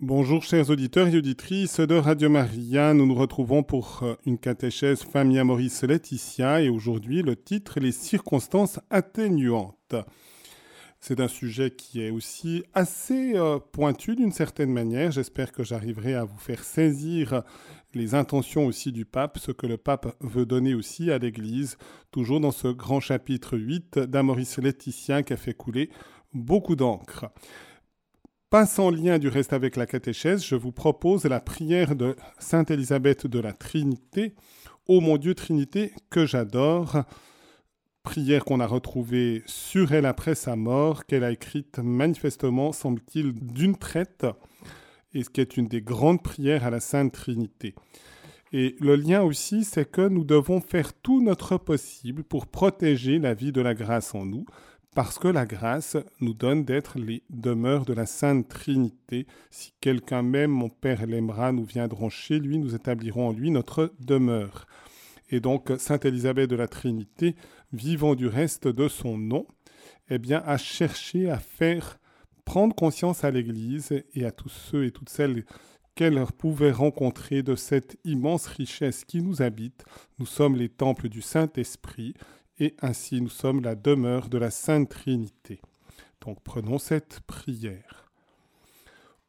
Bonjour chers auditeurs et auditrices de Radio Maria, nous nous retrouvons pour euh, une catéchèse Famille Maurice Laetitia et aujourd'hui le titre Les circonstances atténuantes. C'est un sujet qui est aussi assez euh, pointu d'une certaine manière. J'espère que j'arriverai à vous faire saisir les intentions aussi du pape, ce que le pape veut donner aussi à l'Église, toujours dans ce grand chapitre 8 d'Amoris Laetitia qui a fait couler beaucoup d'encre. Pas sans lien du reste avec la catéchèse, je vous propose la prière de Sainte Élisabeth de la Trinité, Ô mon Dieu Trinité que j'adore, prière qu'on a retrouvée sur elle après sa mort, qu'elle a écrite manifestement, semble-t-il, d'une traite, et ce qui est une des grandes prières à la Sainte Trinité. Et le lien aussi, c'est que nous devons faire tout notre possible pour protéger la vie de la grâce en nous, parce que la grâce nous donne d'être les demeures de la Sainte Trinité. Si quelqu'un même, mon Père l'aimera, nous viendrons chez lui, nous établirons en lui notre demeure. Et donc, Sainte Élisabeth de la Trinité, vivant du reste de son nom, eh bien, a cherché à faire prendre conscience à l'Église et à tous ceux et toutes celles qu'elle pouvait rencontrer de cette immense richesse qui nous habite. Nous sommes les temples du Saint-Esprit et ainsi nous sommes la demeure de la Sainte Trinité. Donc prenons cette prière.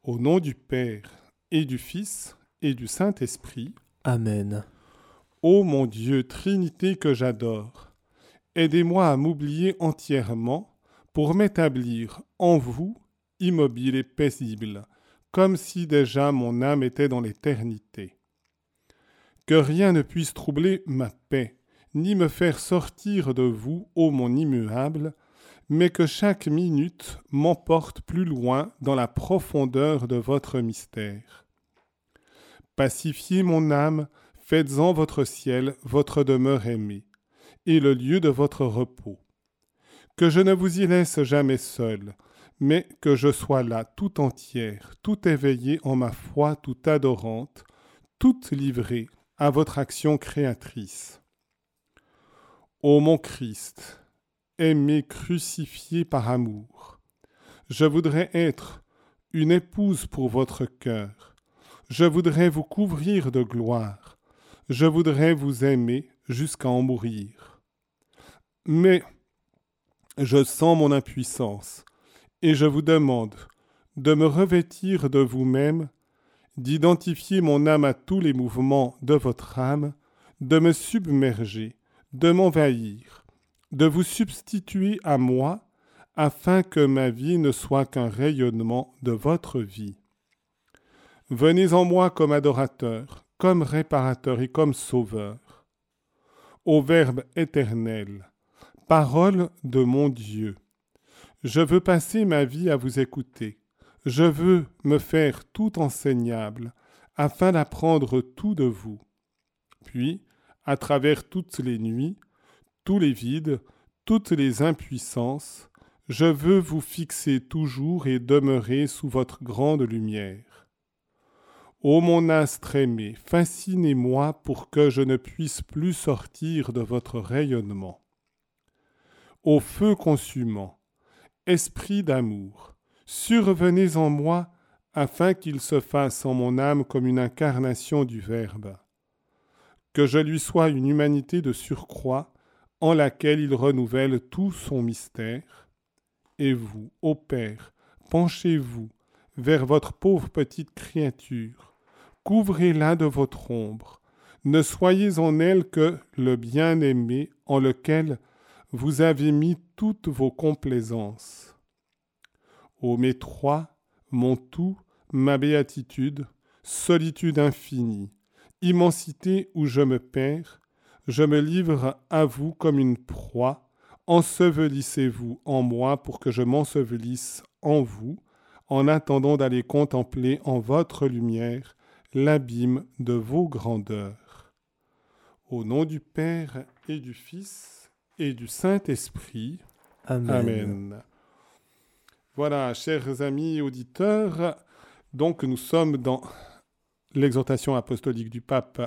Au nom du Père et du Fils et du Saint-Esprit. Amen. Ô mon Dieu, Trinité que j'adore, aidez-moi à m'oublier entièrement pour m'établir en vous, immobile et paisible, comme si déjà mon âme était dans l'éternité. Que rien ne puisse troubler ma paix, ni me faire sortir de vous, ô mon immuable, mais que chaque minute m'emporte plus loin dans la profondeur de votre mystère. Pacifiez mon âme, faites-en votre ciel, votre demeure aimée, et le lieu de votre repos. Que je ne vous y laisse jamais seul, mais que je sois là tout entière, tout éveillée en ma foi tout adorante, toute livrée à votre action créatrice. Ô mon Christ, aimé crucifié par amour, je voudrais être une épouse pour votre cœur, je voudrais vous couvrir de gloire, je voudrais vous aimer jusqu'à en mourir. Mais je sens mon impuissance, et je vous demande de me revêtir de vous-même, d'identifier mon âme à tous les mouvements de votre âme, de me submerger, de m'envahir, de vous substituer à moi, afin que ma vie ne soit qu'un rayonnement de votre vie. Venez en moi comme adorateur, comme réparateur et comme sauveur. Ô Verbe éternel, parole de mon Dieu, je veux passer ma vie à vous écouter, je veux me faire tout enseignable, afin d'apprendre tout de vous. Puis, à travers toutes les nuits, tous les vides, toutes les impuissances, je veux vous fixer toujours et demeurer sous votre grande lumière. Ô mon astre aimé, fascinez-moi pour que je ne puisse plus sortir de votre rayonnement. Ô feu consumant, esprit d'amour, survenez en moi afin qu'il se fasse en mon âme comme une incarnation du Verbe que je lui sois une humanité de surcroît en laquelle il renouvelle tout son mystère. Et vous, ô Père, penchez-vous vers votre pauvre petite créature, couvrez-la de votre ombre, ne soyez en elle que le bien-aimé en lequel vous avez mis toutes vos complaisances. Ô mes trois, mon tout, ma béatitude, solitude infinie, immensité où je me perds, je me livre à vous comme une proie, ensevelissez-vous en moi pour que je m'ensevelisse en vous, en attendant d'aller contempler en votre lumière l'abîme de vos grandeurs. Au nom du Père et du Fils et du Saint-Esprit. Amen. Amen. Voilà, chers amis auditeurs, donc nous sommes dans l'exhortation apostolique du pape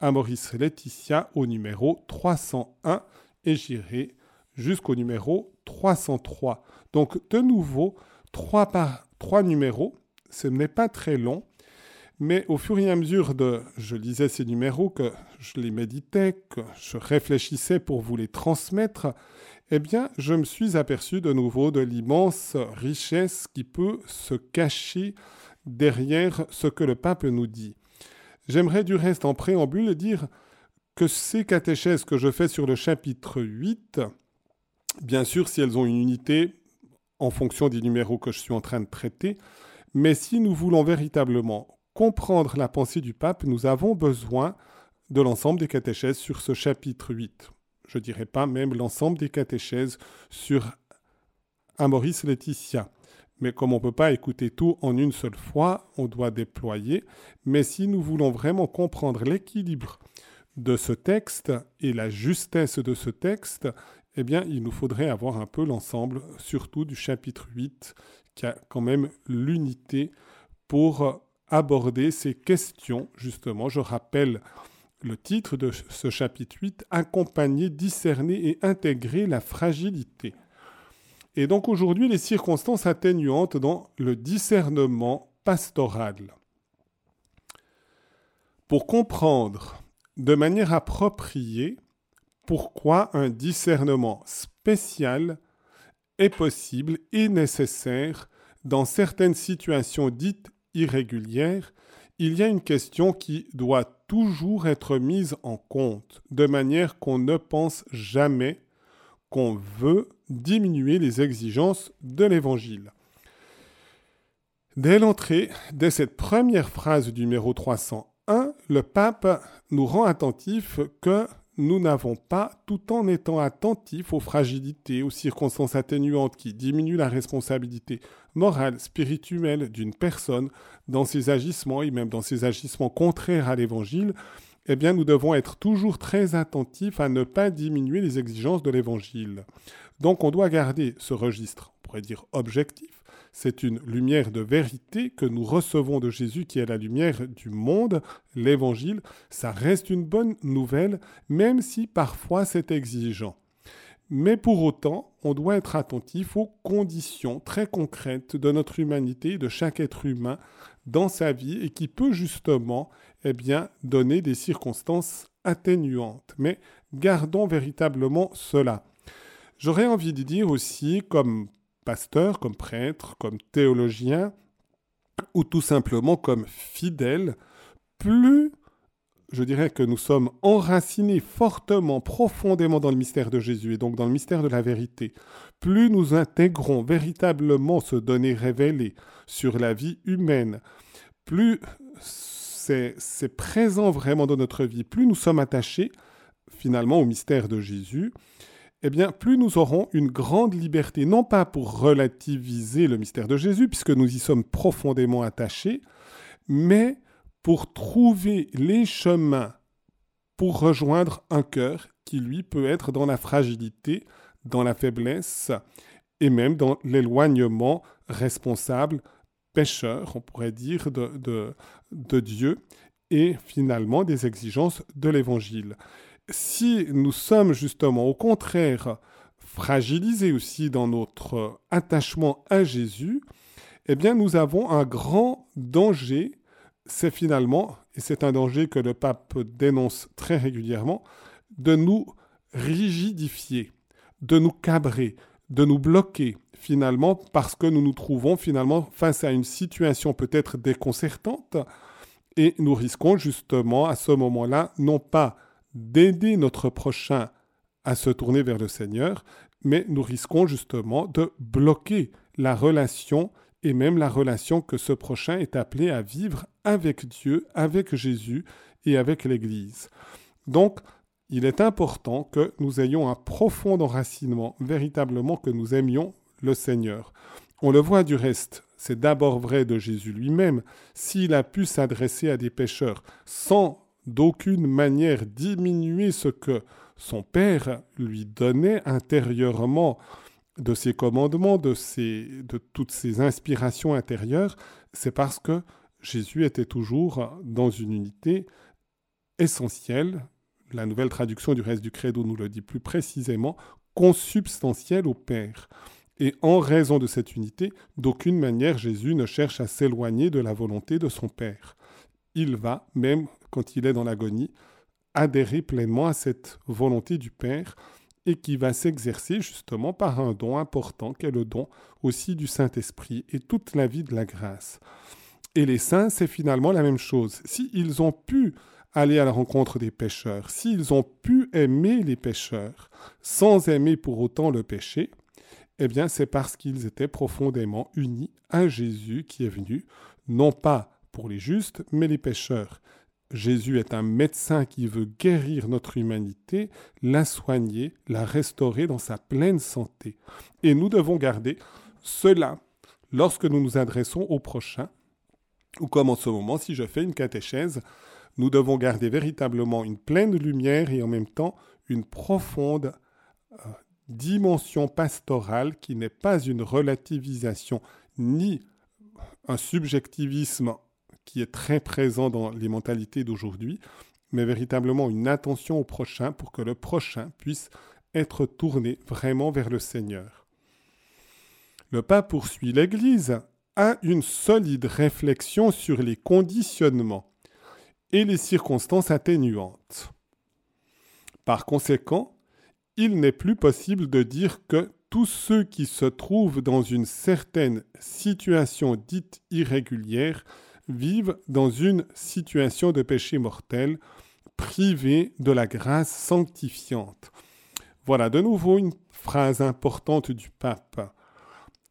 à Maurice Laetitia au numéro 301 et j'irai jusqu'au numéro 303. Donc de nouveau, trois, par, trois numéros Ce n'est pas très long, mais au fur et à mesure de je lisais ces numéros, que je les méditais, que je réfléchissais pour vous les transmettre, eh bien, je me suis aperçu de nouveau de l'immense richesse qui peut se cacher derrière ce que le pape nous dit. J'aimerais du reste en préambule dire que ces catéchèses que je fais sur le chapitre 8, bien sûr, si elles ont une unité en fonction des numéros que je suis en train de traiter, mais si nous voulons véritablement comprendre la pensée du pape, nous avons besoin de l'ensemble des catéchèses sur ce chapitre 8. Je ne dirais pas même l'ensemble des catéchèses sur Amoris Laetitia. Mais comme on ne peut pas écouter tout en une seule fois, on doit déployer. Mais si nous voulons vraiment comprendre l'équilibre de ce texte et la justesse de ce texte, eh bien, il nous faudrait avoir un peu l'ensemble, surtout du chapitre 8, qui a quand même l'unité pour aborder ces questions, justement. Je rappelle le titre de ce chapitre 8, Accompagner, discerner et intégrer la fragilité. Et donc aujourd'hui, les circonstances atténuantes dans le discernement pastoral. Pour comprendre de manière appropriée pourquoi un discernement spécial est possible et nécessaire dans certaines situations dites irrégulières, il y a une question qui doit toujours être mise en compte, de manière qu'on ne pense jamais qu'on veut diminuer les exigences de l'Évangile. Dès l'entrée, dès cette première phrase du numéro 301, le pape nous rend attentif que nous n'avons pas, tout en étant attentifs aux fragilités, aux circonstances atténuantes qui diminuent la responsabilité morale, spirituelle d'une personne dans ses agissements et même dans ses agissements contraires à l'Évangile, eh bien nous devons être toujours très attentifs à ne pas diminuer les exigences de l'Évangile. Donc on doit garder ce registre, on pourrait dire objectif, c'est une lumière de vérité que nous recevons de Jésus qui est la lumière du monde, l'évangile. Ça reste une bonne nouvelle, même si parfois c'est exigeant. Mais pour autant, on doit être attentif aux conditions très concrètes de notre humanité, de chaque être humain dans sa vie et qui peut justement eh bien, donner des circonstances atténuantes. Mais gardons véritablement cela. J'aurais envie de dire aussi, comme pasteur, comme prêtre, comme théologien, ou tout simplement comme fidèle, plus je dirais que nous sommes enracinés fortement, profondément dans le mystère de Jésus et donc dans le mystère de la vérité, plus nous intégrons véritablement ce donné révélé sur la vie humaine, plus c'est présent vraiment dans notre vie, plus nous sommes attachés finalement au mystère de Jésus, eh bien, plus nous aurons une grande liberté, non pas pour relativiser le mystère de Jésus, puisque nous y sommes profondément attachés, mais pour trouver les chemins pour rejoindre un cœur qui, lui, peut être dans la fragilité, dans la faiblesse, et même dans l'éloignement responsable, pécheur, on pourrait dire, de, de, de Dieu, et finalement des exigences de l'Évangile. Si nous sommes justement au contraire fragilisés aussi dans notre attachement à Jésus, eh bien nous avons un grand danger, c'est finalement, et c'est un danger que le pape dénonce très régulièrement, de nous rigidifier, de nous cabrer, de nous bloquer finalement parce que nous nous trouvons finalement face à une situation peut-être déconcertante et nous risquons justement à ce moment-là non pas d'aider notre prochain à se tourner vers le Seigneur, mais nous risquons justement de bloquer la relation et même la relation que ce prochain est appelé à vivre avec Dieu, avec Jésus et avec l'Église. Donc, il est important que nous ayons un profond enracinement, véritablement que nous aimions le Seigneur. On le voit du reste, c'est d'abord vrai de Jésus lui-même, s'il a pu s'adresser à des pécheurs sans d'aucune manière diminuer ce que son Père lui donnait intérieurement de ses commandements, de, de toutes ses inspirations intérieures, c'est parce que Jésus était toujours dans une unité essentielle. La nouvelle traduction du reste du credo nous le dit plus précisément, consubstantielle au Père. Et en raison de cette unité, d'aucune manière Jésus ne cherche à s'éloigner de la volonté de son Père. Il va, même quand il est dans l'agonie, adhérer pleinement à cette volonté du Père et qui va s'exercer justement par un don important qu'est le don aussi du Saint-Esprit et toute la vie de la grâce. Et les saints, c'est finalement la même chose. S'ils ont pu aller à la rencontre des pécheurs, s'ils ont pu aimer les pécheurs sans aimer pour autant le péché, eh bien c'est parce qu'ils étaient profondément unis à Jésus qui est venu, non pas pour les justes, mais les pécheurs. Jésus est un médecin qui veut guérir notre humanité, la soigner, la restaurer dans sa pleine santé. Et nous devons garder cela lorsque nous nous adressons au prochain, ou comme en ce moment si je fais une catéchèse, nous devons garder véritablement une pleine lumière et en même temps une profonde euh, dimension pastorale qui n'est pas une relativisation ni un subjectivisme qui est très présent dans les mentalités d'aujourd'hui, mais véritablement une attention au prochain pour que le prochain puisse être tourné vraiment vers le Seigneur. Le pape poursuit l'Église a une solide réflexion sur les conditionnements et les circonstances atténuantes. Par conséquent, il n'est plus possible de dire que tous ceux qui se trouvent dans une certaine situation dite irrégulière vivent dans une situation de péché mortel, privés de la grâce sanctifiante. Voilà de nouveau une phrase importante du pape.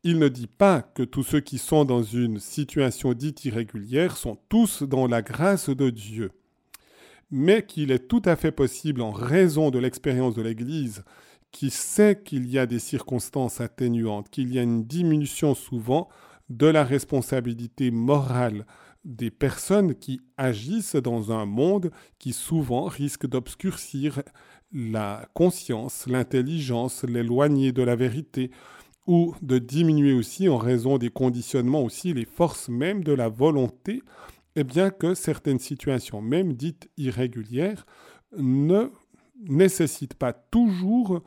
Il ne dit pas que tous ceux qui sont dans une situation dite irrégulière sont tous dans la grâce de Dieu, mais qu'il est tout à fait possible, en raison de l'expérience de l'Église, qui sait qu'il y a des circonstances atténuantes, qu'il y a une diminution souvent de la responsabilité morale des personnes qui agissent dans un monde qui souvent risque d'obscurcir la conscience, l'intelligence, l'éloigner de la vérité, ou de diminuer aussi en raison des conditionnements aussi les forces même de la volonté, et bien que certaines situations, même dites irrégulières, ne nécessitent pas toujours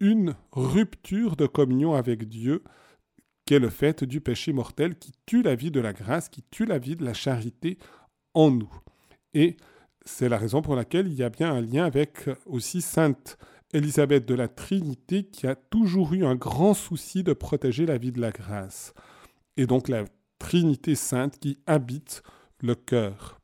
une rupture de communion avec Dieu, qu'est le fait du péché mortel qui tue la vie de la grâce, qui tue la vie de la charité en nous. Et c'est la raison pour laquelle il y a bien un lien avec aussi Sainte Élisabeth de la Trinité qui a toujours eu un grand souci de protéger la vie de la grâce. Et donc la Trinité sainte qui habite le cœur.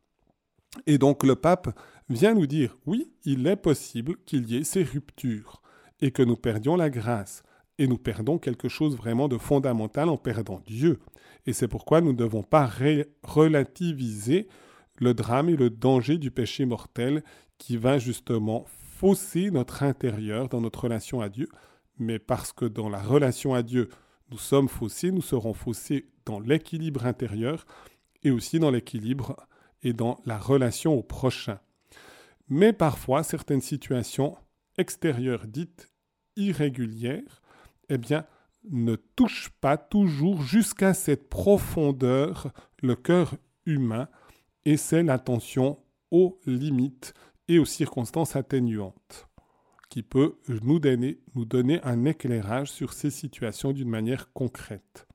Et donc le pape vient nous dire, oui, il est possible qu'il y ait ces ruptures et que nous perdions la grâce et nous perdons quelque chose vraiment de fondamental en perdant Dieu. Et c'est pourquoi nous ne devons pas relativiser le drame et le danger du péché mortel qui va justement fausser notre intérieur dans notre relation à Dieu, mais parce que dans la relation à Dieu, nous sommes faussés, nous serons faussés dans l'équilibre intérieur et aussi dans l'équilibre et dans la relation au prochain. Mais parfois, certaines situations extérieures dites irrégulières, eh bien, ne touchent pas toujours jusqu'à cette profondeur le cœur humain, et c'est l'attention aux limites et aux circonstances atténuantes, qui peut nous donner, nous donner un éclairage sur ces situations d'une manière concrète.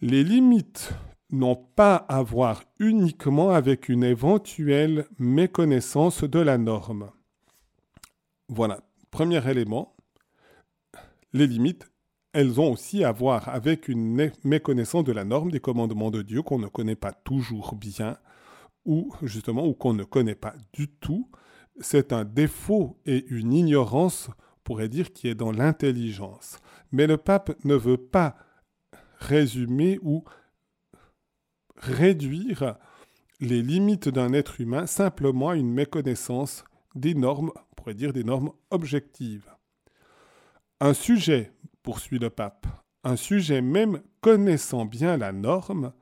Les limites n'ont pas à voir uniquement avec une éventuelle méconnaissance de la norme. Voilà, premier élément, les limites, elles ont aussi à voir avec une méconnaissance de la norme des commandements de Dieu qu'on ne connaît pas toujours bien, ou justement ou qu'on ne connaît pas du tout, c'est un défaut et une ignorance, on pourrait dire, qui est dans l'intelligence. Mais le pape ne veut pas résumer ou réduire les limites d'un être humain simplement à une méconnaissance des normes, on pourrait dire des normes objectives. Un sujet, poursuit le pape, un sujet même connaissant bien la norme,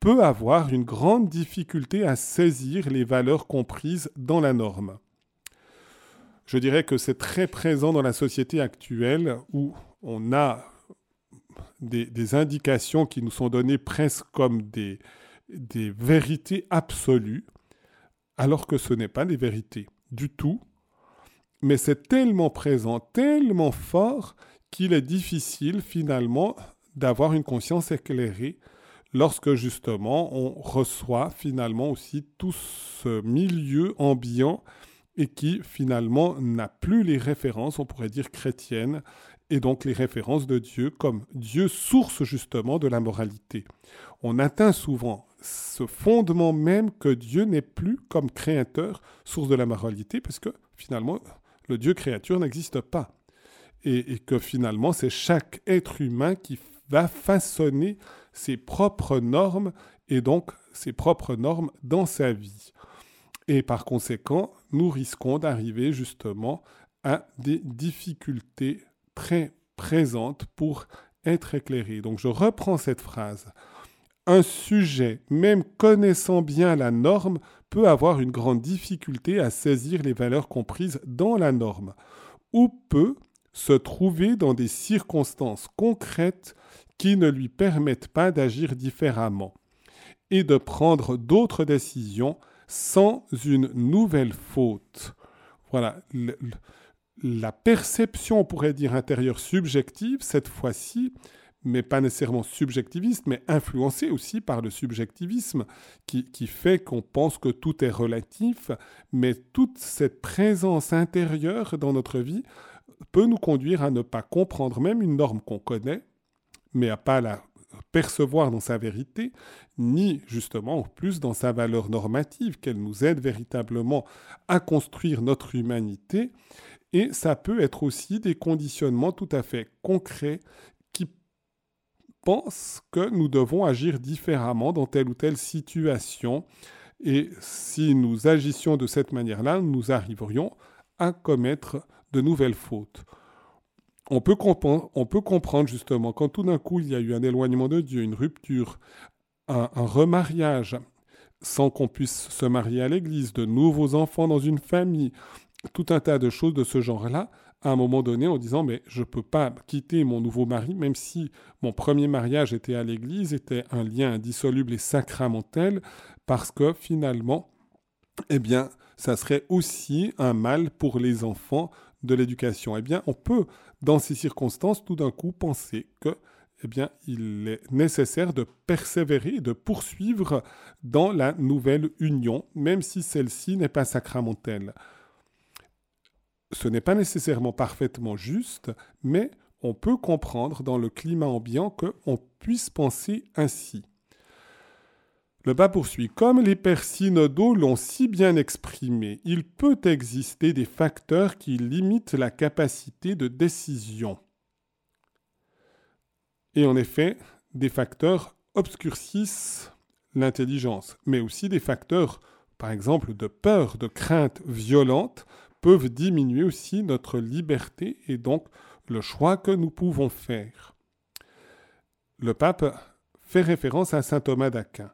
peut avoir une grande difficulté à saisir les valeurs comprises dans la norme. Je dirais que c'est très présent dans la société actuelle où on a des, indications qui nous sont données presque comme des, des vérités absolues, alors que ce n'est pas des vérités du tout, mais c'est tellement présent, tellement fort qu'il est difficile finalement d'avoir une conscience éclairée lorsque justement on reçoit finalement aussi tout ce milieu ambiant et qui finalement n'a plus les références, on pourrait dire chrétiennes, et donc les références de Dieu comme Dieu source justement de la moralité. On atteint souvent ce fondement même que Dieu n'est plus comme créateur source de la moralité, parce que finalement le Dieu créature n'existe pas. Et, et, que finalement c'est chaque être humain qui va façonner ses propres normes et donc ses propres normes dans sa vie. Et par conséquent, nous risquons d'arriver justement à des difficultés très présentes pour être éclairés. Donc je reprends cette phrase. Un sujet, même connaissant bien la norme, peut avoir une grande difficulté à saisir les valeurs comprises dans la norme, ou peut se trouver dans des circonstances concrètes qui ne lui permettent pas d'agir différemment et de prendre d'autres décisions sans une nouvelle faute. Voilà, la perception, on pourrait dire intérieure subjective, cette fois-ci, mais pas nécessairement subjectiviste, mais influencée aussi par le subjectivisme, qui, qui fait qu'on pense que tout est relatif, mais toute cette présence intérieure dans notre vie peut nous conduire à ne pas comprendre même une norme qu'on connaît, mais à pas la percevoir dans sa vérité, ni justement plus dans sa valeur normative, qu'elle nous aide véritablement à construire notre humanité. Et ça peut être aussi des conditionnements tout à fait concrets qui pensent que nous devons agir différemment dans telle ou telle situation. Et si nous agissions de cette manière-là, nous arriverions à commettre de nouvelles fautes on peut, comprendre justement quand tout d'un coup il y a eu un éloignement de Dieu, une rupture, un, remariage, sans qu'on puisse se marier à l'église, de nouveaux enfants dans une famille, tout un tas de choses de ce genre-là, à un moment donné en disant mais je ne peux pas quitter mon nouveau mari, même si mon premier mariage était à l'église, était un lien indissoluble et sacramentel, parce que finalement, eh bien, ça serait aussi un mal pour les enfants de l'éducation. Eh bien, on peut dans ces circonstances, tout d'un coup, penser que eh bien, il est nécessaire de persévérer de poursuivre dans la nouvelle union, même si celle-ci n'est pas sacramentelle. Ce n'est pas nécessairement parfaitement juste, mais on peut comprendre dans le climat ambiant qu'on puisse penser ainsi. Le bas poursuit. Comme les pères l'ont si bien exprimé, il peut exister des facteurs qui limitent la capacité de décision. Et en effet, des facteurs obscurcissent l'intelligence, mais aussi des facteurs, par exemple, de peur, de crainte violente, peuvent diminuer aussi notre liberté et donc le choix que nous pouvons faire. Le pape fait référence à saint Thomas d'Aquin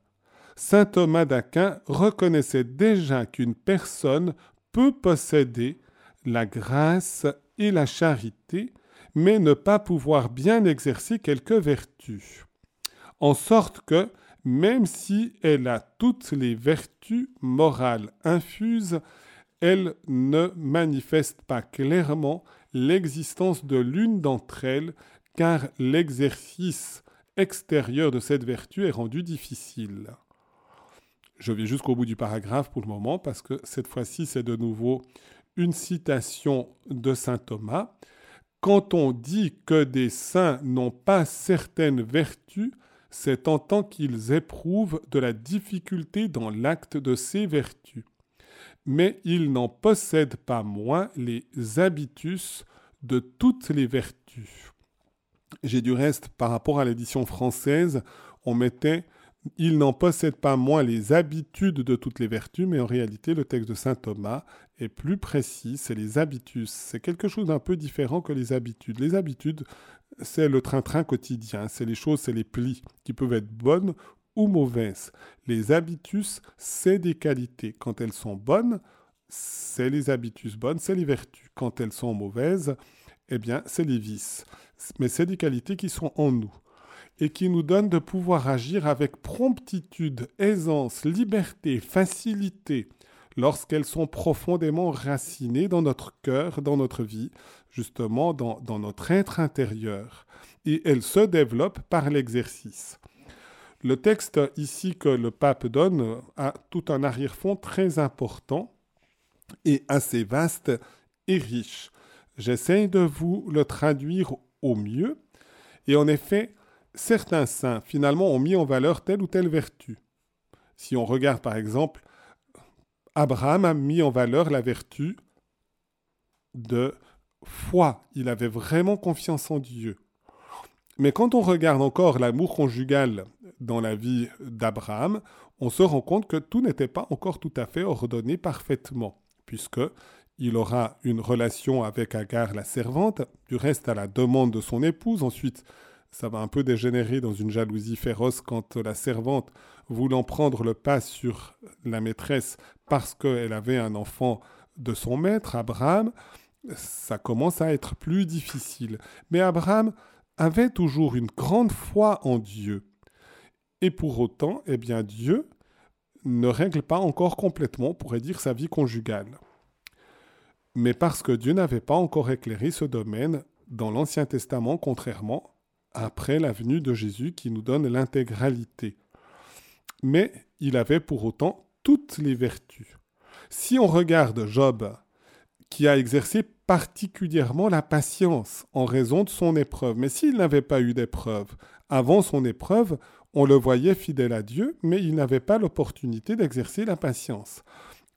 saint Thomas d'Aquin reconnaissait déjà qu'une personne peut posséder la grâce et la charité, mais ne pas pouvoir bien exercer quelques vertus. En sorte que, même si elle a toutes les vertus morales infuses, elle ne manifeste pas clairement l'existence de l'une d'entre elles, car l'exercice extérieur de cette vertu est rendu difficile. Je vais jusqu'au bout du paragraphe pour le moment parce que cette fois-ci, c'est de nouveau une citation de Saint Thomas. Quand on dit que des saints n'ont pas certaines vertus, c'est en tant qu'ils éprouvent de la difficulté dans l'acte de ces vertus. Mais ils n'en possèdent pas moins les habitus de toutes les vertus. J'ai du reste, par rapport à l'édition française, on mettait il n'en possède pas moins les habitudes de toutes les vertus, mais en réalité, le texte de saint Thomas est plus précis, c'est les habitus. C'est quelque chose d'un peu différent que les habitudes. Les habitudes, c'est le train-train quotidien, c'est les choses, c'est les plis qui peuvent être bonnes ou mauvaises. Les habitus, c'est des qualités. Quand elles sont bonnes, c'est les habitus bonnes, c'est les vertus. Quand elles sont mauvaises, eh bien, c'est les vices. Mais c'est des qualités qui sont en nous et qui nous donne de pouvoir agir avec promptitude, aisance, liberté, facilité, lorsqu'elles sont profondément racinées dans notre cœur, dans notre vie, justement dans notre être intérieur. Et elles se développent par l'exercice. Le texte ici que le pape donne a tout un arrière-fond très important et assez vaste et riche. J'essaie de vous le traduire au mieux. Et en effet, certains saints, finalement, ont mis en valeur telle ou telle vertu. Si on regarde, par exemple, Abraham a mis en valeur la vertu de foi. Il avait vraiment confiance en Dieu. Mais quand on regarde encore l'amour conjugal dans la vie d'Abraham, on se rend compte que tout n'était pas encore tout à fait ordonné parfaitement, puisque il aura une relation avec Agar la servante, du reste à la demande de son épouse. Ensuite, ça va un peu dégénérer dans une jalousie féroce quand la servante, voulant prendre le pas sur la maîtresse parce qu'elle avait un enfant de son maître, Abraham, ça commence à être plus difficile. Mais Abraham avait toujours une grande foi en Dieu. Et pour autant, eh bien, Dieu ne règle pas encore complètement, pourrait dire, sa vie conjugale mais parce que Dieu n'avait pas encore éclairé ce domaine dans l'Ancien Testament, contrairement après la venue de Jésus qui nous donne l'intégralité. Mais il avait pour autant toutes les vertus. Si on regarde Job, qui a exercé particulièrement la patience en raison de son épreuve, mais s'il n'avait pas eu d'épreuve, avant son épreuve, on le voyait fidèle à Dieu, mais il n'avait pas l'opportunité d'exercer la patience.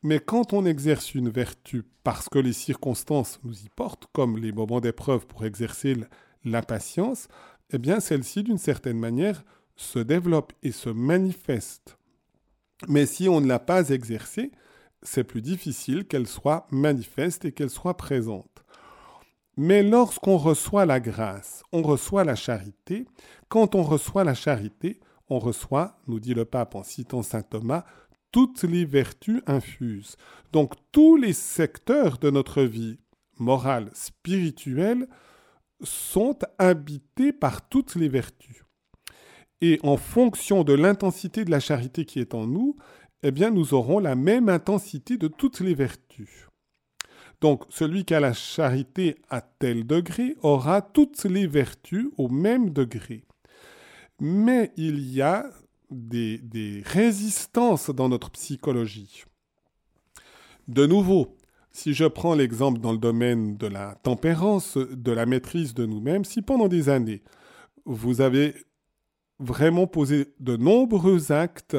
Mais quand on exerce une vertu parce que les circonstances nous y portent, comme les moments d'épreuve pour exercer la patience, eh bien celle-ci, d'une certaine manière, se développe et se manifeste. Mais si on ne l'a pas exercée, c'est plus difficile qu'elle soit manifeste et qu'elle soit présente. Mais lorsqu'on reçoit la grâce, on reçoit la charité. Quand on reçoit la charité, on reçoit, nous dit le pape en citant saint Thomas, toutes les vertus infuses. Donc tous les secteurs de notre vie, morale, spirituelle, sont habités par toutes les vertus. Et en fonction de l'intensité de la charité qui est en nous, eh bien nous aurons la même intensité de toutes les vertus. Donc celui qui a la charité à tel degré aura toutes les vertus au même degré. Mais il y a des, résistances dans notre psychologie. De nouveau, si je prends l'exemple dans le domaine de la tempérance, de la maîtrise de nous-mêmes, si pendant des années, vous avez vraiment posé de nombreux actes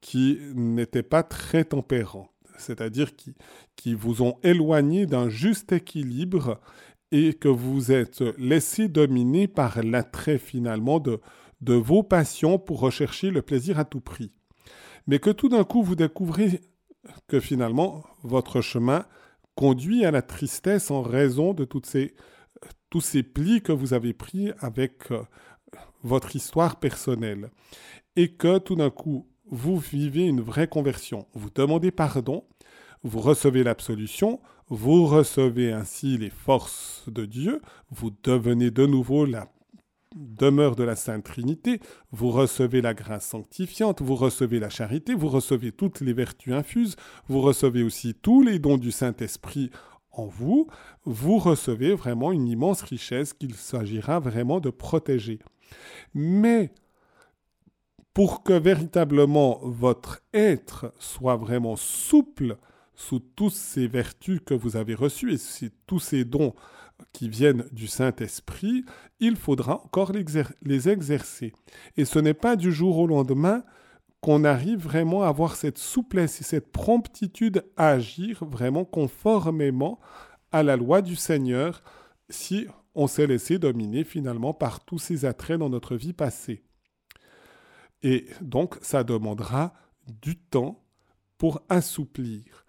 qui n'étaient pas très tempérants, c'est-à-dire qui, qui vous ont éloigné d'un juste équilibre et que vous êtes laissé dominer par l'attrait finalement de, de vos passions pour rechercher le plaisir à tout prix. Mais que tout d'un coup vous découvrez que finalement votre chemin conduit à la tristesse en raison de toutes ces, tous ces plis que vous avez pris avec euh, votre histoire personnelle. Et que tout d'un coup vous vivez une vraie conversion. Vous demandez pardon, vous recevez l'absolution, vous recevez ainsi les forces de Dieu, vous devenez de nouveau la demeure de la Sainte Trinité, vous recevez la grâce sanctifiante, vous recevez la charité, vous recevez toutes les vertus infuses, vous recevez aussi tous les dons du Saint-Esprit en vous, vous recevez vraiment une immense richesse qu'il s'agira vraiment de protéger. Mais pour que véritablement votre être soit vraiment souple sous toutes ces vertus que vous avez reçues et tous ces dons qui viennent du Saint-Esprit, il faudra encore les exercer. Et ce n'est pas du jour au lendemain qu'on arrive vraiment à avoir cette souplesse et cette promptitude à agir vraiment conformément à la loi du Seigneur si on s'est laissé dominer finalement par tous ces attraits dans notre vie passée. Et donc ça demandera du temps pour assouplir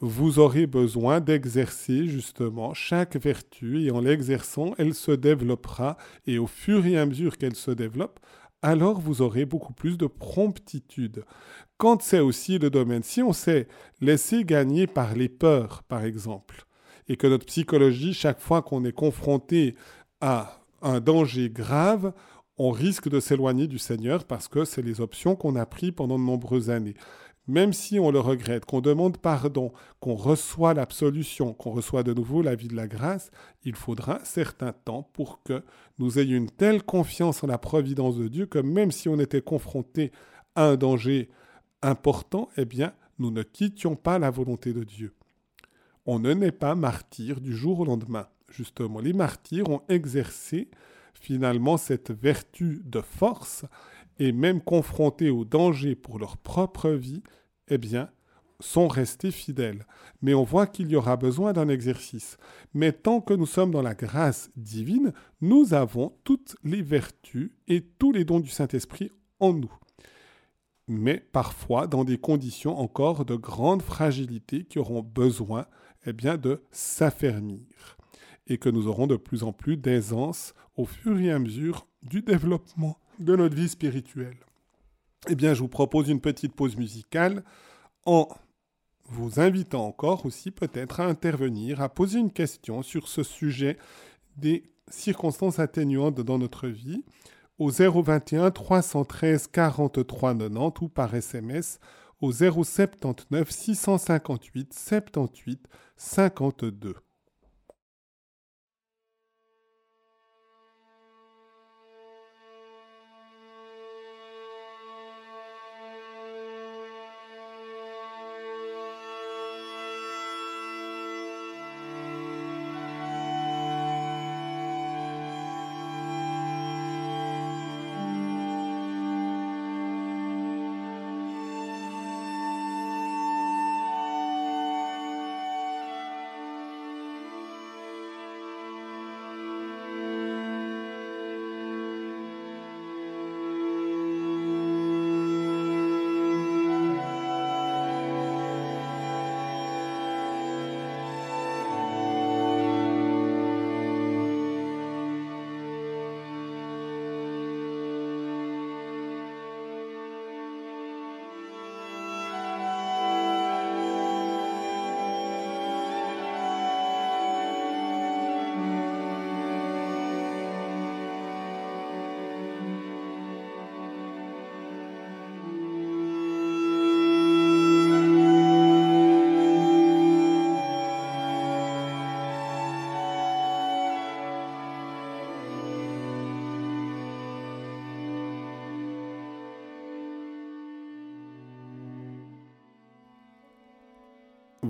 vous aurez besoin d'exercer justement chaque vertu et en l'exerçant, elle se développera et au fur et à mesure qu'elle se développe, alors vous aurez beaucoup plus de promptitude. Quand c'est aussi le domaine, si on s'est laissé gagner par les peurs, par exemple, et que notre psychologie, chaque fois qu'on est confronté à un danger grave, on risque de s'éloigner du Seigneur parce que c'est les options qu'on a prises pendant de nombreuses années. Même si on le regrette, qu'on demande pardon, qu'on reçoit l'absolution, qu'on reçoit de nouveau la vie de la grâce, il faudra un certain temps pour que nous ayons une telle confiance en la providence de Dieu que même si on était confronté à un danger important, eh bien, nous ne quittions pas la volonté de Dieu. On ne naît pas martyr du jour au lendemain. Justement, les martyrs ont exercé finalement cette vertu de force et même confrontés au danger pour leur propre vie, eh bien, sont restés fidèles. Mais on voit qu'il y aura besoin d'un exercice. Mais tant que nous sommes dans la grâce divine, nous avons toutes les vertus et tous les dons du Saint-Esprit en nous. Mais parfois dans des conditions encore de grande fragilité qui auront besoin eh bien, de s'affermir et que nous aurons de plus en plus d'aisance au fur et à mesure du développement de notre vie spirituelle. Eh bien, je vous propose une petite pause musicale en vous invitant encore aussi peut-être à intervenir, à poser une question sur ce sujet des circonstances atténuantes dans notre vie au 021 313 43 90 ou par SMS au 079 658 78 52.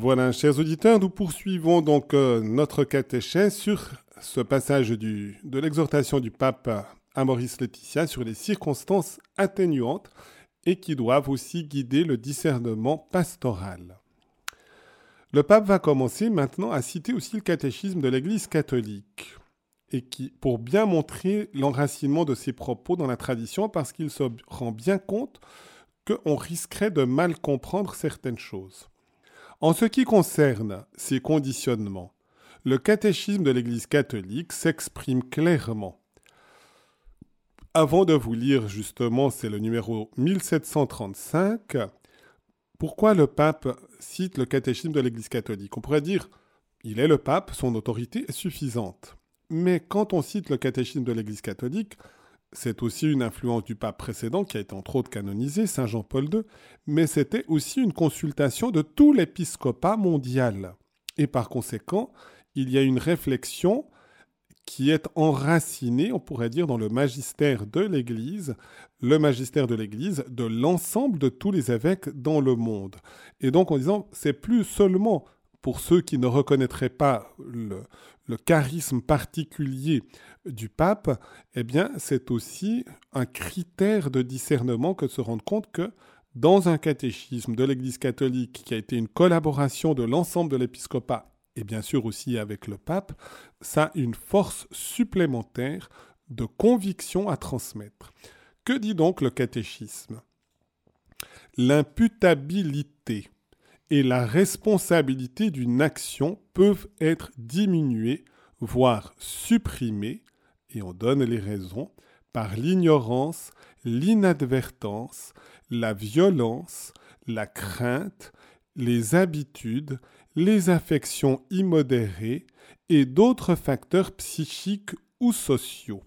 Voilà, chers auditeurs, nous poursuivons donc euh, notre catéchèse sur ce passage de l'exhortation du pape à Maurice Laetitia sur les circonstances atténuantes et qui doivent aussi guider le discernement pastoral. Le pape va commencer maintenant à citer aussi le catéchisme de l'Église catholique et qui, pour bien montrer l'enracinement de ses propos dans la tradition, parce qu'il se rend bien compte qu'on risquerait de mal comprendre certaines choses. En ce qui concerne ces conditionnements, le catéchisme de l'Église catholique s'exprime clairement. Avant de vous lire justement, c'est le numéro 1735, pourquoi le pape cite le catéchisme de l'Église catholique? On pourrait dire, il est le pape, son autorité est suffisante. Mais quand on cite le catéchisme de l'Église catholique, c'est aussi une influence du pape précédent qui a été entre autres canonisé, Saint Jean-Paul II, mais c'était aussi une consultation de tout l'épiscopat mondial. Et par conséquent, il y a une réflexion qui est enracinée, on pourrait dire, dans le magistère de l'Église, le magistère de l'Église, de l'ensemble de tous les évêques dans le monde. Et donc en disant, c'est plus seulement pour ceux qui ne reconnaîtraient pas le, le charisme particulier du pape, eh bien, c'est aussi un critère de discernement que de se rendre compte que dans un catéchisme de l'Église catholique qui a été une collaboration de l'ensemble de l'épiscopat et bien sûr aussi avec le pape, ça a une force supplémentaire de conviction à transmettre. Que dit donc le catéchisme? L'imputabilité et la responsabilité d'une action peuvent être diminuées, voire supprimées, et on donne les raisons, par l'ignorance, l'inadvertance, la violence, la crainte, les habitudes, les affections immodérées et d'autres facteurs psychiques ou sociaux.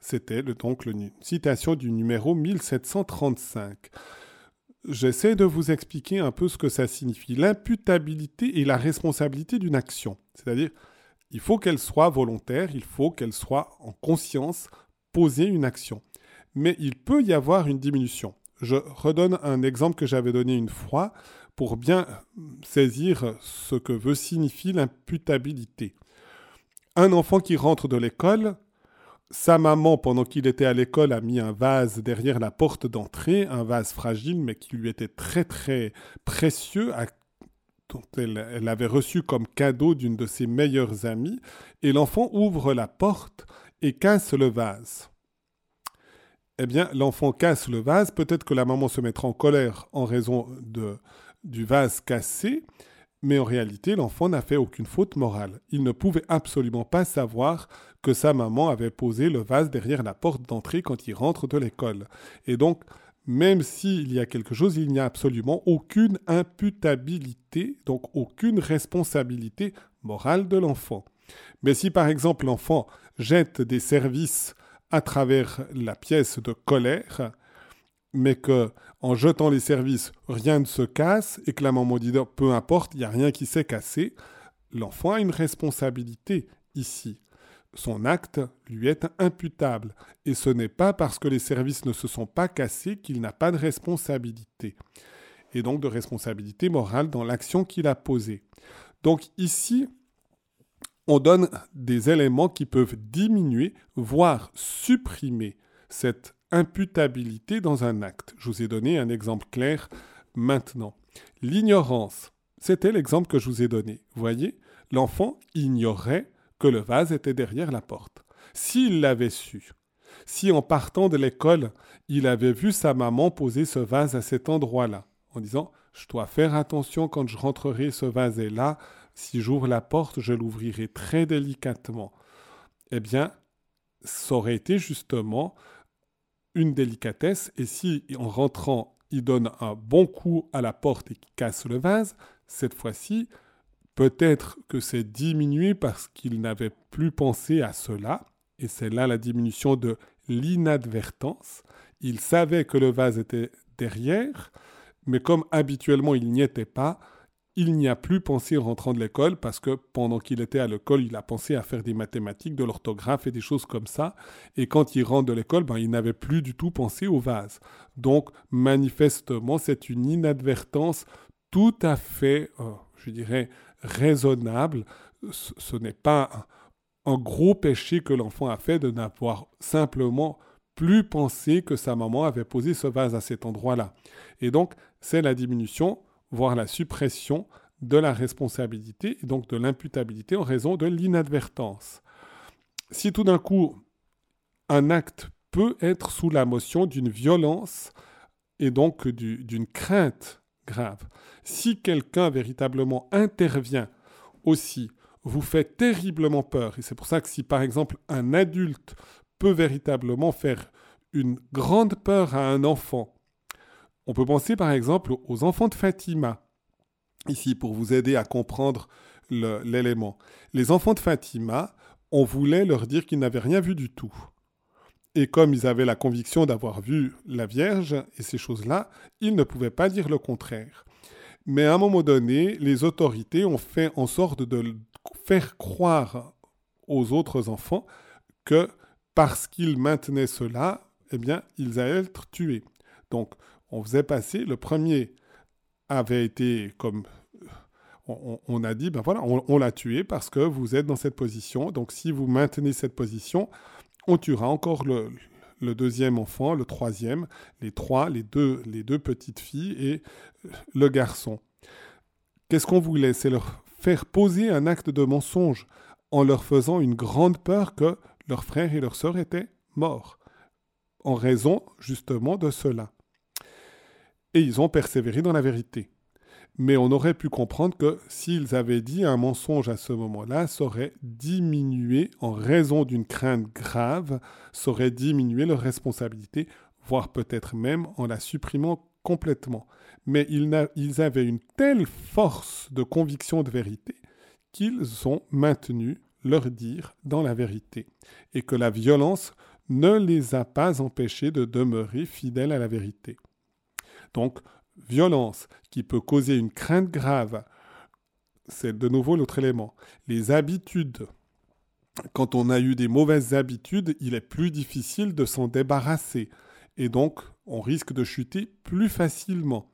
C'était donc une citation du numéro 1735. J'essaie de vous expliquer un peu ce que ça signifie. L'imputabilité et la responsabilité d'une action. C'est-à-dire, il faut qu'elle soit volontaire, il faut qu'elle soit en conscience, poser une action. Mais il peut y avoir une diminution. Je redonne un exemple que j'avais donné une fois pour bien saisir ce que veut signifier l'imputabilité. Un enfant qui rentre de l'école, sa maman, pendant qu'il était à l'école, a mis un vase derrière la porte d'entrée, un vase fragile, mais qui lui était très très précieux, dont elle, avait reçu comme cadeau d'une de ses meilleures amies, et l'enfant ouvre la porte et casse le vase. Eh bien, l'enfant casse le vase, peut-être que la maman se mettra en colère en raison du vase cassé, mais en réalité, l'enfant n'a fait aucune faute morale. Il ne pouvait absolument pas savoir que sa maman avait posé le vase derrière la porte d'entrée quand il rentre de l'école. Et donc, même s'il y a quelque chose, il n'y a absolument aucune imputabilité, donc aucune responsabilité morale de l'enfant. Mais si par exemple l'enfant jette des services à travers la pièce de colère, mais que en jetant les services, rien ne se casse et que la maman dit peu importe, il n'y a rien qui s'est cassé, l'enfant a une responsabilité ici. Son acte lui est imputable et ce n'est pas parce que les services ne se sont pas cassés qu'il n'a pas de responsabilité et donc de responsabilité morale dans l'action qu'il a posée. Donc ici, on donne des éléments qui peuvent diminuer, voire supprimer cette imputabilité dans un acte. Je vous ai donné un exemple clair maintenant. L'ignorance, c'était l'exemple que je vous ai donné. Voyez, l'enfant ignorait que le vase était derrière la porte. S'il l'avait su, si en partant de l'école, il avait vu sa maman poser ce vase à cet endroit-là, en disant Je dois faire attention quand je rentrerai, ce vase est là, si j'ouvre la porte, je l'ouvrirai très délicatement. Eh bien, ça aurait été justement une délicatesse, et si en rentrant, il donne un bon coup à la porte et qu'il casse le vase, cette fois-ci, peut-être que c'est diminué parce qu'il n'avait plus pensé à cela, et c'est là la diminution de l'inadvertance. Il savait que le vase était derrière, mais comme habituellement il n'y était pas, il n'y a plus pensé en rentrant de l'école parce que pendant qu'il était à l'école, il a pensé à faire des mathématiques, de l'orthographe et des choses comme ça. Et quand il rentre de l'école, ben, il n'avait plus du tout pensé au vase. Donc, manifestement, c'est une inadvertance tout à fait, euh, je dirais, raisonnable. Ce, n'est pas un, gros péché que l'enfant a fait de n'avoir simplement plus pensé que sa maman avait posé ce vase à cet endroit-là. Et donc, c'est la diminution voire la suppression de la responsabilité et donc de l'imputabilité en raison de l'inadvertance. Si tout d'un coup un acte peut être sous la motion d'une violence et donc d'une crainte si quelqu'un véritablement intervient aussi, vous fait terriblement peur, et c'est pour ça que si par exemple un adulte peut véritablement faire une grande peur à un enfant, on peut penser par exemple aux enfants de Fatima, ici pour vous aider à comprendre l'élément. Les enfants de Fatima, on voulait leur dire qu'ils n'avaient rien vu du tout. Et comme ils avaient la conviction d'avoir vu la Vierge et ces choses-là, ils ne pouvaient pas dire le contraire. Mais à un moment donné, les autorités ont fait en sorte de faire croire aux autres enfants que parce qu'ils maintenaient cela, eh bien, ils allaient être tués. Donc, on faisait passer, le premier avait été comme on, a dit, ben voilà, on, l'a tué parce que vous êtes dans cette position. Donc si vous maintenez cette position, on tuera encore le, deuxième enfant, le troisième, les trois, les deux, les deux petites filles et le garçon. Qu'est-ce qu'on voulait? C'est leur faire poser un acte de mensonge en leur faisant une grande peur que leurs frères et leurs sœurs étaient morts, en raison justement de cela et ils ont persévéré dans la vérité. Mais on aurait pu comprendre que s'ils avaient dit un mensonge à ce moment-là, ça aurait diminué, en raison d'une crainte grave, ça aurait diminué leur responsabilité, voire peut-être même en la supprimant complètement. Mais ils, avaient une telle force de conviction de vérité qu'ils ont maintenu leur dire dans la vérité, et que la violence ne les a pas empêchés de demeurer fidèles à la vérité. Donc, violence, qui peut causer une crainte grave. C'est de nouveau l'autre élément. Les habitudes. Quand on a eu des mauvaises habitudes, il est plus difficile de s'en débarrasser. Et donc, on risque de chuter plus facilement.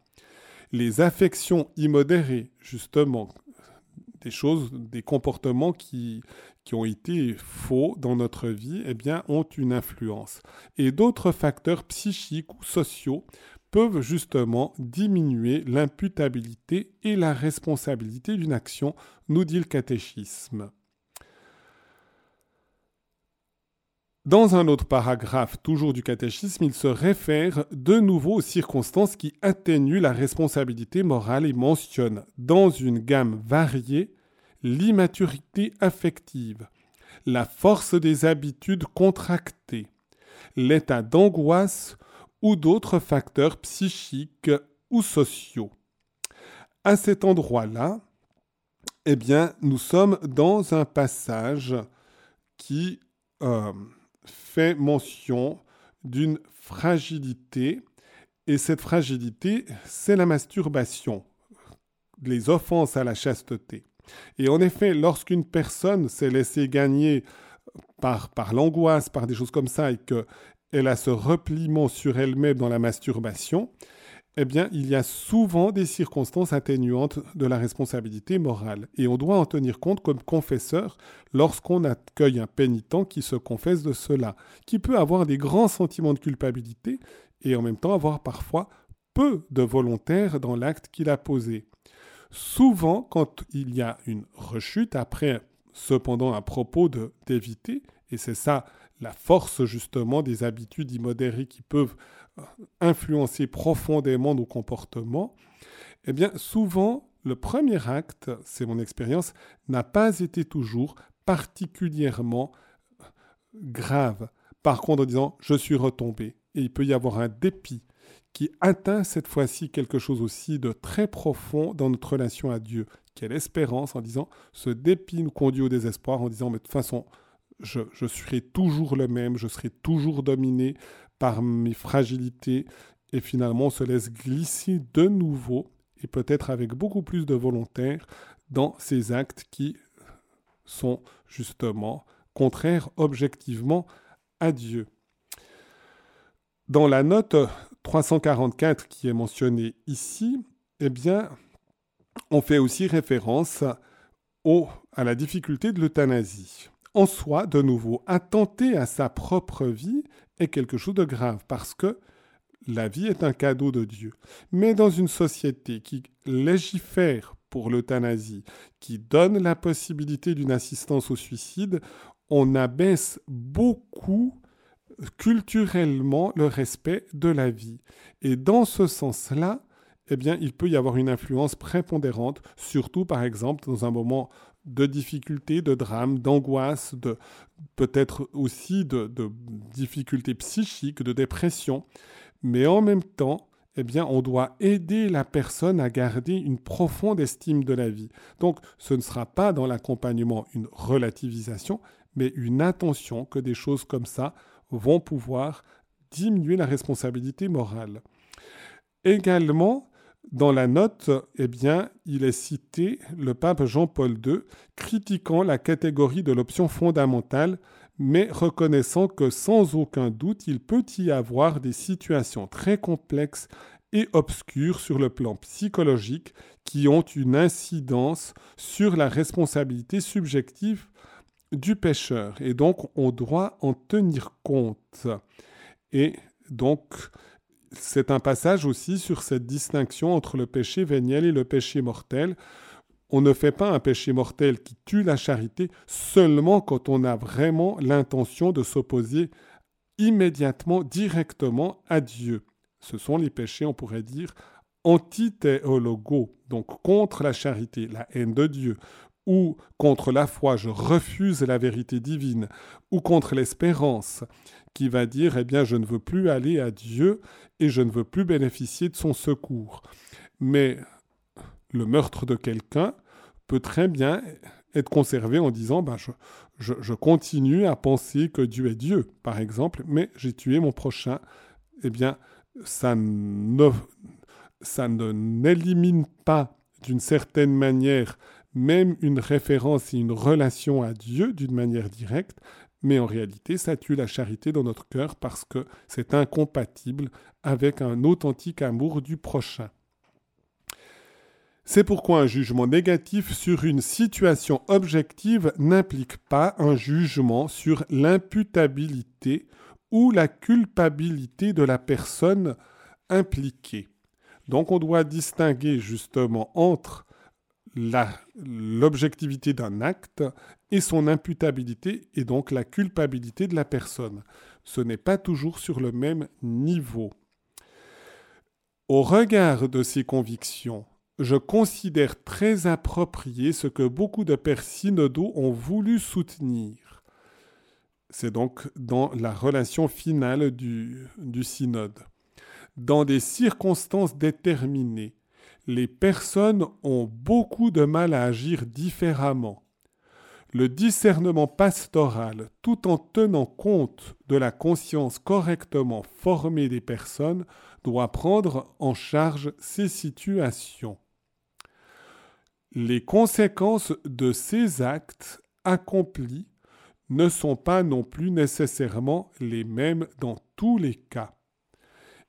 Les affections immodérées, justement, des choses, des comportements qui, qui ont été faux dans notre vie, eh bien, ont une influence. Et d'autres facteurs psychiques ou sociaux peuvent justement diminuer l'imputabilité et la responsabilité d'une action, nous dit le catéchisme. Dans un autre paragraphe, toujours du catéchisme, il se réfère de nouveau aux circonstances qui atténuent la responsabilité morale et mentionne, dans une gamme variée, l'immaturité affective, la force des habitudes contractées, l'état d'angoisse ou d'autres facteurs psychiques ou sociaux. À cet endroit-là, eh bien, nous sommes dans un passage qui euh, fait mention d'une fragilité, et cette fragilité, c'est la masturbation, les offenses à la chasteté. Et en effet, lorsqu'une personne s'est laissée gagner par, par l'angoisse, par des choses comme ça, et qu'elle a ce repliement sur elle-même dans la masturbation, eh bien, il y a souvent des circonstances atténuantes de la responsabilité morale. Et on doit en tenir compte comme confesseur lorsqu'on accueille un pénitent qui se confesse de cela, qui peut avoir des grands sentiments de culpabilité et en même temps avoir parfois peu de volontaire dans l'acte qu'il a posé. Souvent, quand il y a une rechute, après cependant un propos d'éviter, et c'est ça la force justement des habitudes immodérées qui peuvent influencer profondément nos comportements, eh bien souvent le premier acte, c'est mon expérience, n'a pas été toujours particulièrement grave. Par contre, en disant je suis retombé, et il peut y avoir un dépit qui atteint cette fois-ci quelque chose aussi de très profond dans notre relation à Dieu. Quelle espérance en disant ce dépit nous conduit au désespoir en disant mais de toute façon je, serai toujours le même, je serai toujours dominé par mes fragilités et finalement on se laisse glisser de nouveau et peut-être avec beaucoup plus de volontaire dans ces actes qui sont justement contraires objectivement à Dieu. Dans la note 344 qui est mentionnée ici, eh bien, on fait aussi référence à la difficulté de l'euthanasie. En soi, de nouveau, attenter à sa propre vie est quelque chose de grave parce que la vie est un cadeau de Dieu. Mais dans une société qui légifère pour l'euthanasie, qui donne la possibilité d'une assistance au suicide, on abaisse beaucoup culturellement le respect de la vie. Et dans ce sens-là, eh bien, il peut y avoir une influence prépondérante, surtout par exemple dans un moment de difficultés, de drames, d'angoisse, de, peut-être aussi de, de, difficultés psychiques, de dépression. Mais en même temps, eh bien, on doit aider la personne à garder une profonde estime de la vie. Donc, ce ne sera pas dans l'accompagnement une relativisation, mais une attention que des choses comme ça vont pouvoir diminuer la responsabilité morale. Également, dans la note, eh bien, il est cité le pape Jean-Paul II critiquant la catégorie de l'option fondamentale, mais reconnaissant que sans aucun doute, il peut y avoir des situations très complexes et obscures sur le plan psychologique qui ont une incidence sur la responsabilité subjective du pécheur. Et donc, on doit en tenir compte. Et donc, c'est un passage aussi sur cette distinction entre le péché véniel et le péché mortel. On ne fait pas un péché mortel qui tue la charité seulement quand on a vraiment l'intention de s'opposer immédiatement, directement à Dieu. Ce sont les péchés, on pourrait dire, antithéologo, donc contre la charité, la haine de Dieu, ou contre la foi, je refuse la vérité divine, ou contre l'espérance, qui va dire, eh bien, je ne veux plus aller à Dieu et je ne veux plus bénéficier de son secours. Mais le meurtre de quelqu'un peut très bien être conservé en disant, ben, je, je, continue à penser que Dieu est Dieu, par exemple, mais j'ai tué mon prochain. Eh bien, ça ne ça ne n'élimine pas d'une certaine manière même une référence et une relation à Dieu d'une manière directe, mais en réalité, ça tue la charité dans notre cœur parce que c'est incompatible avec un authentique amour du prochain. C'est pourquoi un jugement négatif sur une situation objective n'implique pas un jugement sur l'imputabilité ou la culpabilité de la personne impliquée. Donc on doit distinguer justement entre l'objectivité d'un acte et son imputabilité et donc la culpabilité de la personne. Ce n'est pas toujours sur le même niveau. Au regard de ces convictions, je considère très approprié ce que beaucoup de pères synodaux ont voulu soutenir. C'est donc dans la relation finale du, du synode. Dans des circonstances déterminées, les personnes ont beaucoup de mal à agir différemment. Le discernement pastoral, tout en tenant compte de la conscience correctement formée des personnes, doit prendre en charge ces situations. Les conséquences de ces actes accomplis ne sont pas non plus nécessairement les mêmes dans tous les cas.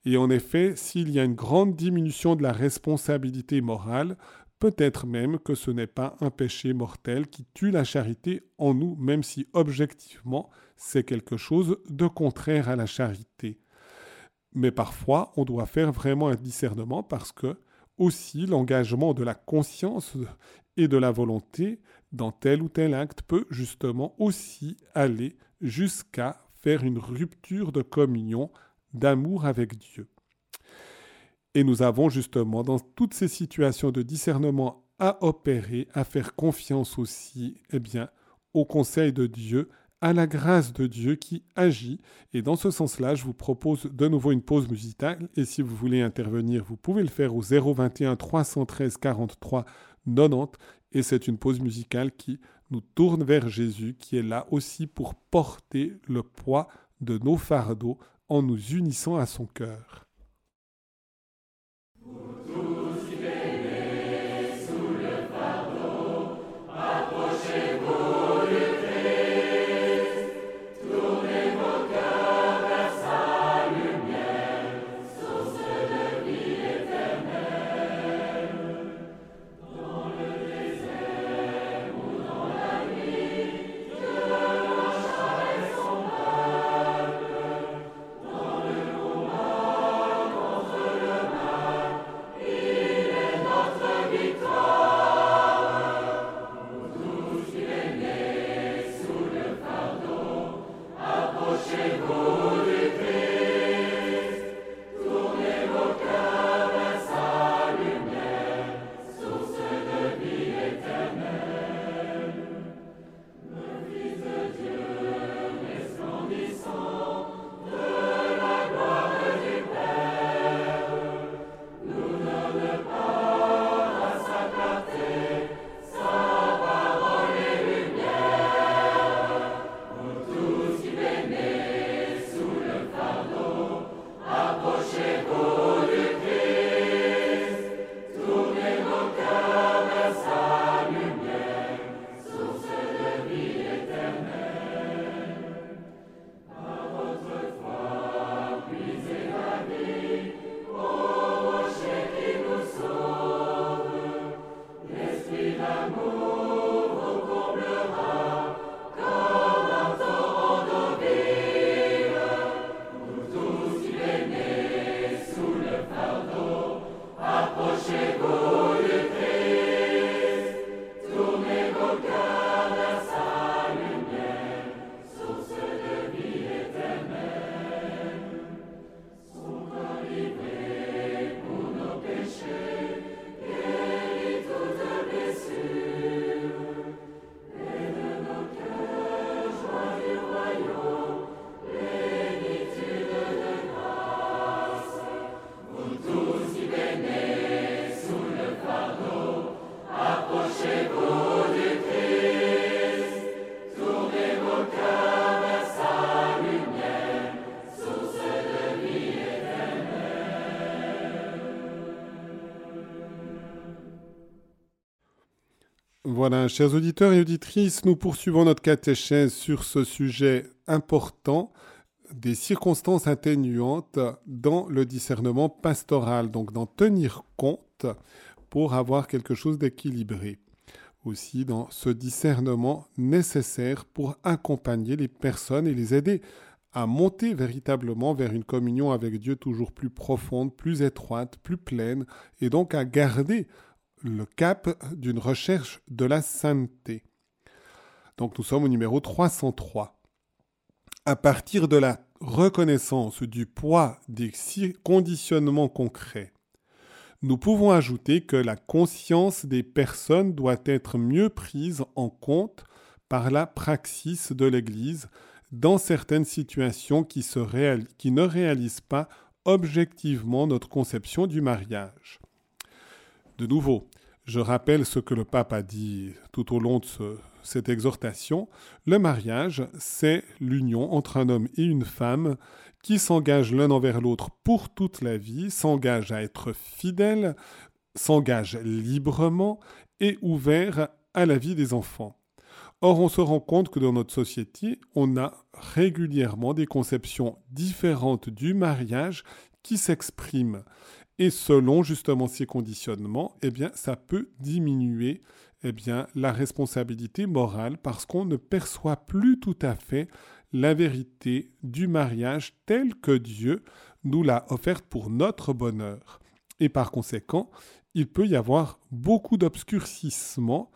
Et en effet, s'il y a une grande diminution de la responsabilité morale, peut-être même que ce n'est pas un péché mortel qui tue la charité en nous, même si objectivement c'est quelque chose de contraire à la charité. Mais parfois, on doit faire vraiment un discernement parce que aussi l'engagement de la conscience et de la volonté dans tel ou tel acte peut justement aussi aller jusqu'à faire une rupture de communion d'amour avec Dieu. Et nous avons justement dans toutes ces situations de discernement à opérer, à faire confiance aussi, eh bien, au conseil de Dieu, à la grâce de Dieu qui agit. Et dans ce sens-là, je vous propose de nouveau une pause musicale. Et si vous voulez intervenir, vous pouvez le faire au 021 313 43 90. Et c'est une pause musicale qui nous tourne vers Jésus, qui est là aussi pour porter le poids de nos fardeaux en nous unissant à son cœur. Voilà, chers auditeurs et auditrices, nous poursuivons notre catéchèse sur ce sujet important des circonstances atténuantes dans le discernement pastoral, donc d'en tenir compte pour avoir quelque chose d'équilibré. Aussi dans ce discernement nécessaire pour accompagner les personnes et les aider à monter véritablement vers une communion avec Dieu toujours plus profonde, plus étroite, plus pleine, et donc à garder le cap d'une recherche de la sainteté. Donc nous sommes au numéro 303. À partir de la reconnaissance du poids des conditionnements concrets, nous pouvons ajouter que la conscience des personnes doit être mieux prise en compte par la praxis de l'Église dans certaines situations qui, qui ne réalisent pas objectivement notre conception du mariage. De nouveau, je rappelle ce que le pape a dit tout au long de cette exhortation. Le mariage, c'est l'union entre un homme et une femme qui s'engagent l'un envers l'autre pour toute la vie, s'engagent à être fidèles, s'engagent librement et ouverts à la vie des enfants. Or, on se rend compte que dans notre société, on a régulièrement des conceptions différentes du mariage qui s'expriment. Et selon justement ces conditionnements, eh bien, ça peut diminuer eh bien, la responsabilité morale parce qu'on ne perçoit plus tout à fait la vérité du mariage telle que Dieu nous l'a offerte pour notre bonheur. Et par conséquent, il peut y avoir beaucoup d'obscurcissement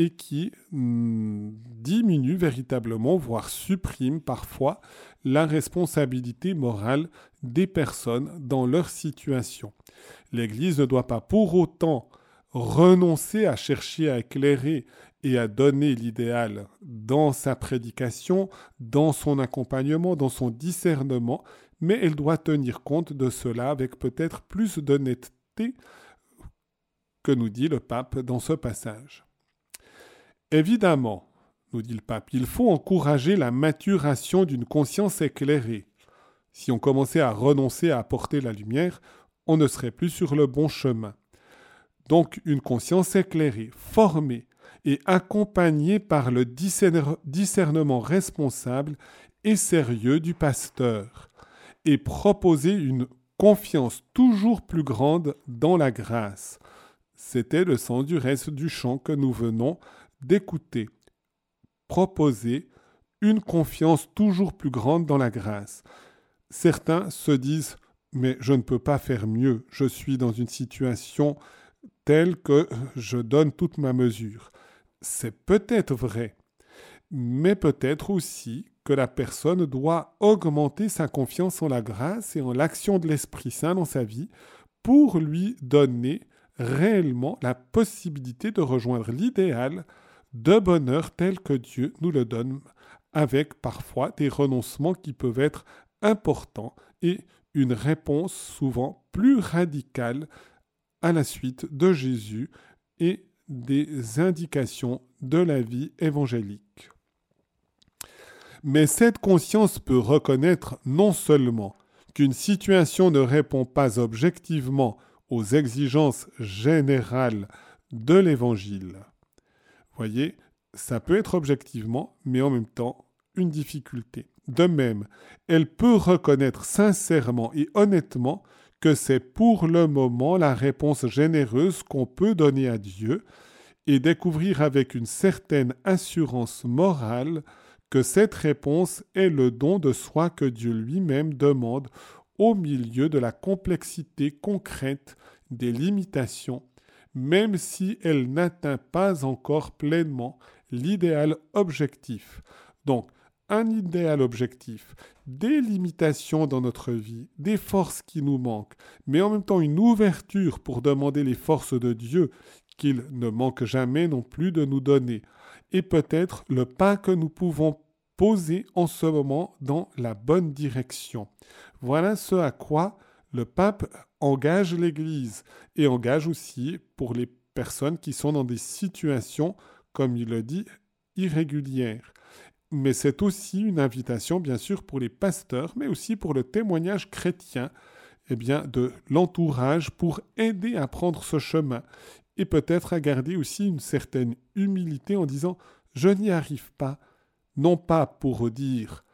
et qui hmm, diminue véritablement, voire supprime parfois, la responsabilité morale des personnes dans leur situation. L'Église ne doit pas pour autant renoncer à chercher à éclairer et à donner l'idéal dans sa prédication, dans son accompagnement, dans son discernement, mais elle doit tenir compte de cela avec peut-être plus d'honnêteté que nous dit le pape dans ce passage. Évidemment, nous dit le pape, il faut encourager la maturation d'une conscience éclairée. Si on commençait à renoncer à apporter la lumière, on ne serait plus sur le bon chemin. Donc une conscience éclairée, formée et accompagnée par le discernement responsable et sérieux du pasteur, et proposer une confiance toujours plus grande dans la grâce. C'était le sens du reste du chant que nous venons d'écouter, proposer une confiance toujours plus grande dans la grâce. Certains se disent mais je ne peux pas faire mieux, je suis dans une situation telle que je donne toute ma mesure. C'est peut-être vrai, mais peut-être aussi que la personne doit augmenter sa confiance en la grâce et en l'action de l'Esprit Saint dans sa vie pour lui donner réellement la possibilité de rejoindre l'idéal de bonheur tel que Dieu nous le donne, avec parfois des renoncements qui peuvent être importants et une réponse souvent plus radicale à la suite de Jésus et des indications de la vie évangélique. Mais cette conscience peut reconnaître non seulement qu'une situation ne répond pas objectivement aux exigences générales de l'Évangile, voyez, ça peut être objectivement, mais en même temps une difficulté. De même, elle peut reconnaître sincèrement et honnêtement que c'est pour le moment la réponse généreuse qu'on peut donner à Dieu et découvrir avec une certaine assurance morale que cette réponse est le don de soi que Dieu lui-même demande au milieu de la complexité concrète des limitations même si elle n'atteint pas encore pleinement l'idéal objectif. Donc, un idéal objectif, des limitations dans notre vie, des forces qui nous manquent, mais en même temps une ouverture pour demander les forces de Dieu qu'il ne manque jamais non plus de nous donner, et peut-être le pas que nous pouvons poser en ce moment dans la bonne direction. Voilà ce à quoi le pape engage l'Église et engage aussi pour les personnes qui sont dans des situations, comme il le dit, irrégulières. Mais c'est aussi une invitation, bien sûr, pour les pasteurs, mais aussi pour le témoignage chrétien, eh bien, de l'entourage pour aider à prendre ce chemin et peut-être à garder aussi une certaine humilité en disant je n'y arrive pas, non pas pour dire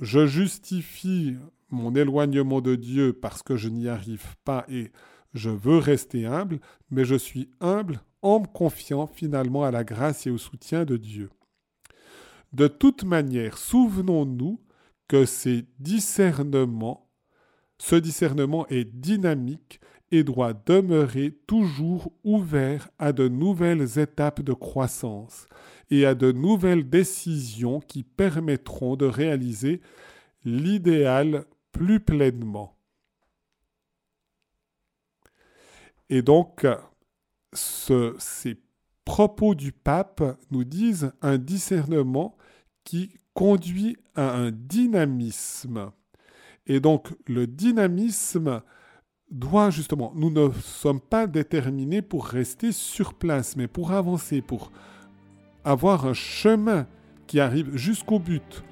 je justifie mon éloignement de Dieu parce que je n'y arrive pas et je veux rester humble, mais je suis humble en me confiant finalement à la grâce et au soutien de Dieu. De toute manière, souvenons-nous que ces discernements, ce discernement est dynamique et doit demeurer toujours ouvert à de nouvelles étapes de croissance et à de nouvelles décisions qui permettront de réaliser l'idéal plus pleinement. Et donc, ces propos du pape nous disent un discernement qui conduit à un dynamisme. Et donc, le dynamisme doit justement, nous ne sommes pas déterminés pour rester sur place, mais pour avancer, pour avoir un chemin qui arrive jusqu'au but.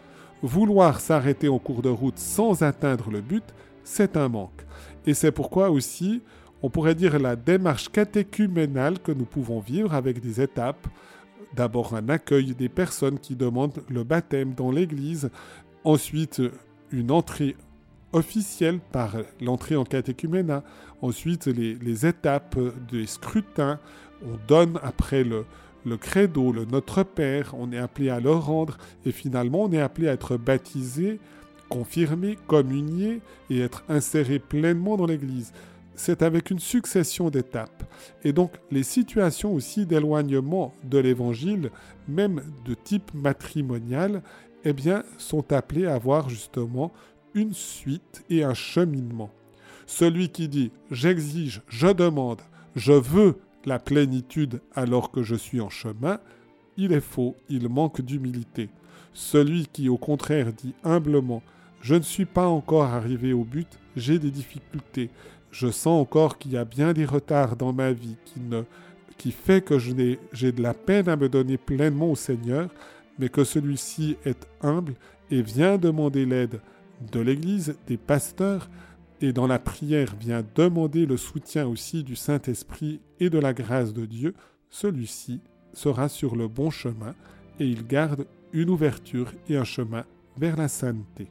Vouloir s'arrêter en cours de route sans atteindre le but, c'est un manque. Et c'est pourquoi aussi, on pourrait dire la démarche catéchuménale que nous pouvons vivre avec des étapes. D'abord un accueil des personnes qui demandent le baptême dans l'Église, ensuite une entrée officielle par l'entrée en catéchuménat, ensuite les, les étapes des scrutins, on donne après le, le credo, le Notre Père, on est appelé à le rendre, et finalement on est appelé à être baptisé, confirmé, communié et être inséré pleinement dans l'Église. C'est avec une succession d'étapes. Et donc les situations aussi d'éloignement de l'Évangile, même de type matrimonial, eh bien, sont appelées à avoir justement une suite et un cheminement. Celui qui dit j'exige, je demande, je veux la plénitude alors que je suis en chemin, il est faux, il manque d'humilité. Celui qui au contraire dit humblement Je ne suis pas encore arrivé au but, j'ai des difficultés, je sens encore qu'il y a bien des retards dans ma vie qui, ne, qui fait que j'ai de la peine à me donner pleinement au Seigneur, mais que celui-ci est humble et vient demander l'aide de l'Église, des pasteurs, et dans la prière vient demander le soutien aussi du Saint-Esprit et de la grâce de Dieu, celui-ci sera sur le bon chemin et il garde une ouverture et un chemin vers la sainteté.